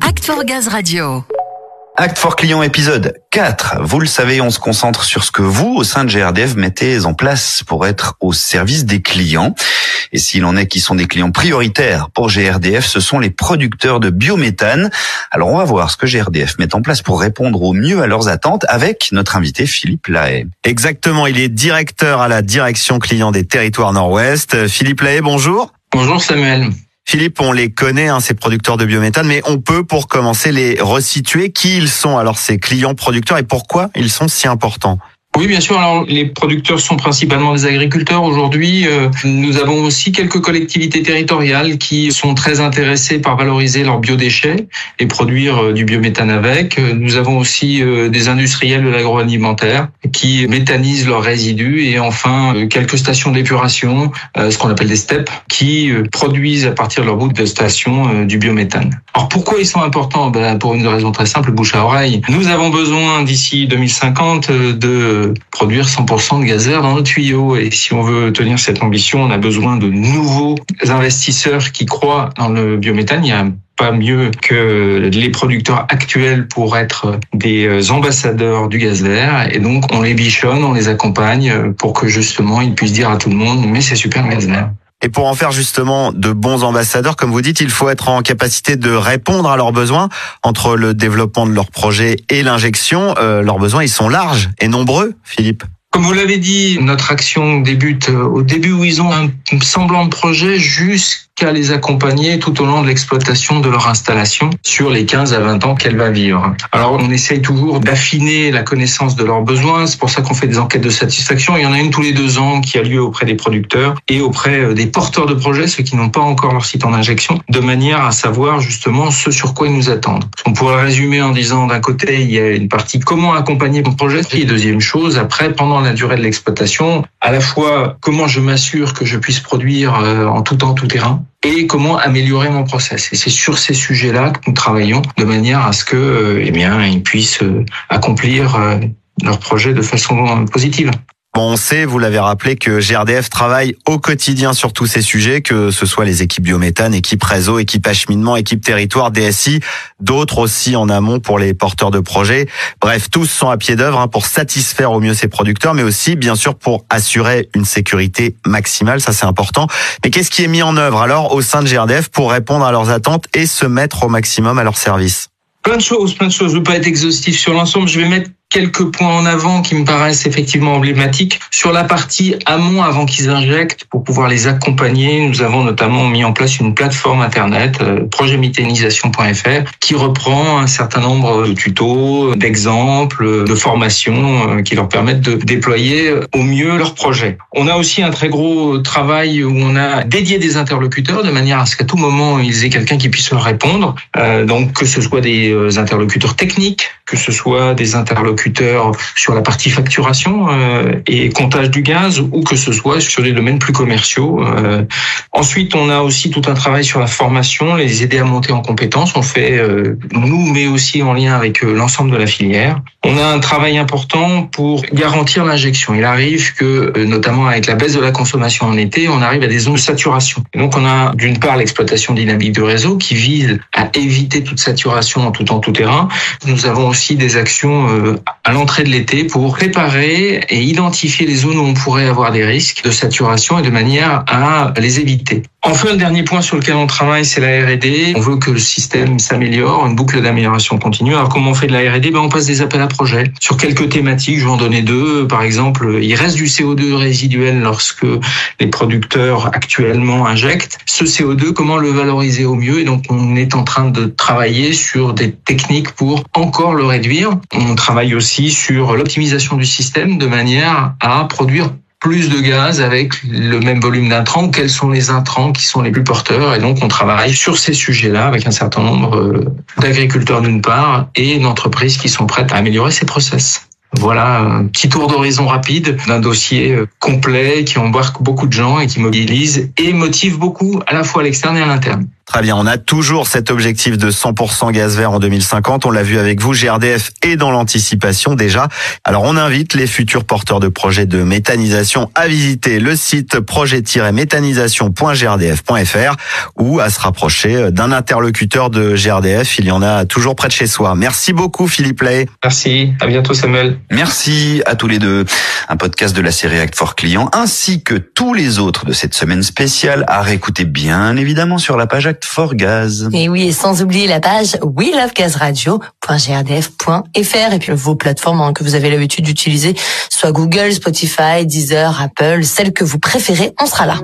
Act for Gaz Radio. Act for Client épisode 4. Vous le savez, on se concentre sur ce que vous, au sein de GRDF, mettez en place pour être au service des clients. Et s'il en est qui sont des clients prioritaires pour GRDF, ce sont les producteurs de biométhane. Alors on va voir ce que GRDF met en place pour répondre au mieux à leurs attentes avec notre invité Philippe Lahaye. Exactement, il est directeur à la direction client des territoires nord-ouest. Philippe Lahaye, bonjour. Bonjour Samuel. Philippe, on les connaît, hein, ces producteurs de biométhane, mais on peut pour commencer les resituer. Qui ils sont alors ces clients producteurs et pourquoi ils sont si importants? Oui, bien sûr. Alors, les producteurs sont principalement des agriculteurs aujourd'hui. Euh, nous avons aussi quelques collectivités territoriales qui sont très intéressées par valoriser leurs biodéchets et produire euh, du biométhane avec. Euh, nous avons aussi des industriels de l'agroalimentaire qui méthanisent leurs résidus et enfin quelques stations d'épuration, ce qu'on appelle des steppes, qui produisent à partir de leur bout de station du biométhane. Alors pourquoi ils sont importants? Ben, Pour une raison très simple, bouche à oreille. Nous avons besoin d'ici 2050 de produire 100% de gaz vert dans nos tuyaux. Et si on veut tenir cette ambition, on a besoin de nouveaux investisseurs qui croient dans le biométhane. Il y a pas mieux que les producteurs actuels pour être des ambassadeurs du gaz vert. Et donc, on les bichonne, on les accompagne pour que justement, ils puissent dire à tout le monde, mais c'est super le gaz vert. Et pour en faire justement de bons ambassadeurs, comme vous dites, il faut être en capacité de répondre à leurs besoins entre le développement de leurs projets et l'injection. Euh, leurs besoins, ils sont larges et nombreux, Philippe. Comme vous l'avez dit, notre action débute euh, au début où ils ont un semblant de projet jusqu'à les accompagner tout au long de l'exploitation de leur installation sur les 15 à 20 ans qu'elle va vivre. Alors on essaye toujours d'affiner la connaissance de leurs besoins, c'est pour ça qu'on fait des enquêtes de satisfaction. Il y en a une tous les deux ans qui a lieu auprès des producteurs et auprès euh, des porteurs de projets, ceux qui n'ont pas encore leur site en injection, de manière à savoir justement ce sur quoi ils nous attendent. On pourrait résumer en disant d'un côté, il y a une partie comment accompagner mon projet, et deuxième chose, après, pendant la durée de l'exploitation, à la fois comment je m'assure que je puisse produire euh, en tout temps, tout terrain, et comment améliorer mon process. Et c'est sur ces sujets-là que nous travaillons de manière à ce que, euh, eh bien, ils puissent euh, accomplir leur projet de façon positive. Bon, on sait, vous l'avez rappelé, que GRDF travaille au quotidien sur tous ces sujets, que ce soit les équipes biométhane, équipe réseau, équipe acheminement, équipe territoire, DSI, d'autres aussi en amont pour les porteurs de projets. Bref, tous sont à pied d'œuvre hein, pour satisfaire au mieux ces producteurs, mais aussi, bien sûr, pour assurer une sécurité maximale, ça c'est important. Mais qu'est-ce qui est mis en œuvre alors au sein de GRDF pour répondre à leurs attentes et se mettre au maximum à leur service? Plein de choses, plein de choses. Je ne veux pas être exhaustif sur l'ensemble. Je vais mettre quelques points en avant qui me paraissent effectivement emblématiques. Sur la partie amont, avant qu'ils injectent, pour pouvoir les accompagner, nous avons notamment mis en place une plateforme internet, euh, projetméthanisation.fr, qui reprend un certain nombre de tutos, d'exemples, de formations euh, qui leur permettent de déployer au mieux leur projet. On a aussi un très gros travail où on a dédié des interlocuteurs de manière à ce qu'à tout moment, ils aient quelqu'un qui puisse leur répondre. Euh, donc, que ce soit des interlocuteurs techniques, que ce soit des interlocuteurs sur la partie facturation euh, et comptage du gaz ou que ce soit sur des domaines plus commerciaux. Euh. Ensuite, on a aussi tout un travail sur la formation, les aider à monter en compétences. On fait euh, nous, mais aussi en lien avec l'ensemble de la filière. On a un travail important pour garantir l'injection. Il arrive que, notamment avec la baisse de la consommation en été, on arrive à des zones de saturation. Et donc, on a d'une part l'exploitation dynamique de réseau qui vise à éviter toute saturation en tout temps, tout terrain. Nous avons aussi des actions à l'entrée de l'été pour préparer et identifier les zones où on pourrait avoir des risques de saturation et de manière à les éviter. Enfin, le dernier point sur lequel on travaille, c'est la R&D. On veut que le système s'améliore, une boucle d'amélioration continue. Alors, comment on fait de la R&D ben, On passe des appels à projets sur quelques thématiques. Je vais en donner deux. Par exemple, il reste du CO2 résiduel lorsque les producteurs actuellement injectent. Ce CO2, comment le valoriser au mieux? Et donc, on est en train de travailler sur des techniques pour encore le réduire. On travaille aussi sur l'optimisation du système de manière à produire plus de gaz avec le même volume d'intrants, quels sont les intrants qui sont les plus porteurs? Et donc, on travaille sur ces sujets-là avec un certain nombre euh, d'agriculteurs d'une part et d'entreprises qui sont prêtes à améliorer ces process. Voilà un petit tour d'horizon rapide d'un dossier euh, complet qui embarque beaucoup de gens et qui mobilise et motive beaucoup à la fois à l'externe et à l'interne. Très bien, on a toujours cet objectif de 100% gaz vert en 2050. On l'a vu avec vous, GRDF, et dans l'anticipation déjà. Alors on invite les futurs porteurs de projets de méthanisation à visiter le site projet-méthanisation.grdf.fr ou à se rapprocher d'un interlocuteur de GRDF. Il y en a toujours près de chez soi. Merci beaucoup Philippe Lay. Merci, à bientôt Samuel. Merci à tous les deux. Un podcast de la série Act for Client ainsi que tous les autres de cette semaine spéciale à réécouter bien évidemment sur la page Et oui, et sans oublier la page welovegazradio.grdf.fr et puis vos plateformes hein, que vous avez l'habitude d'utiliser, soit Google, Spotify, Deezer, Apple, celle que vous préférez, on sera là.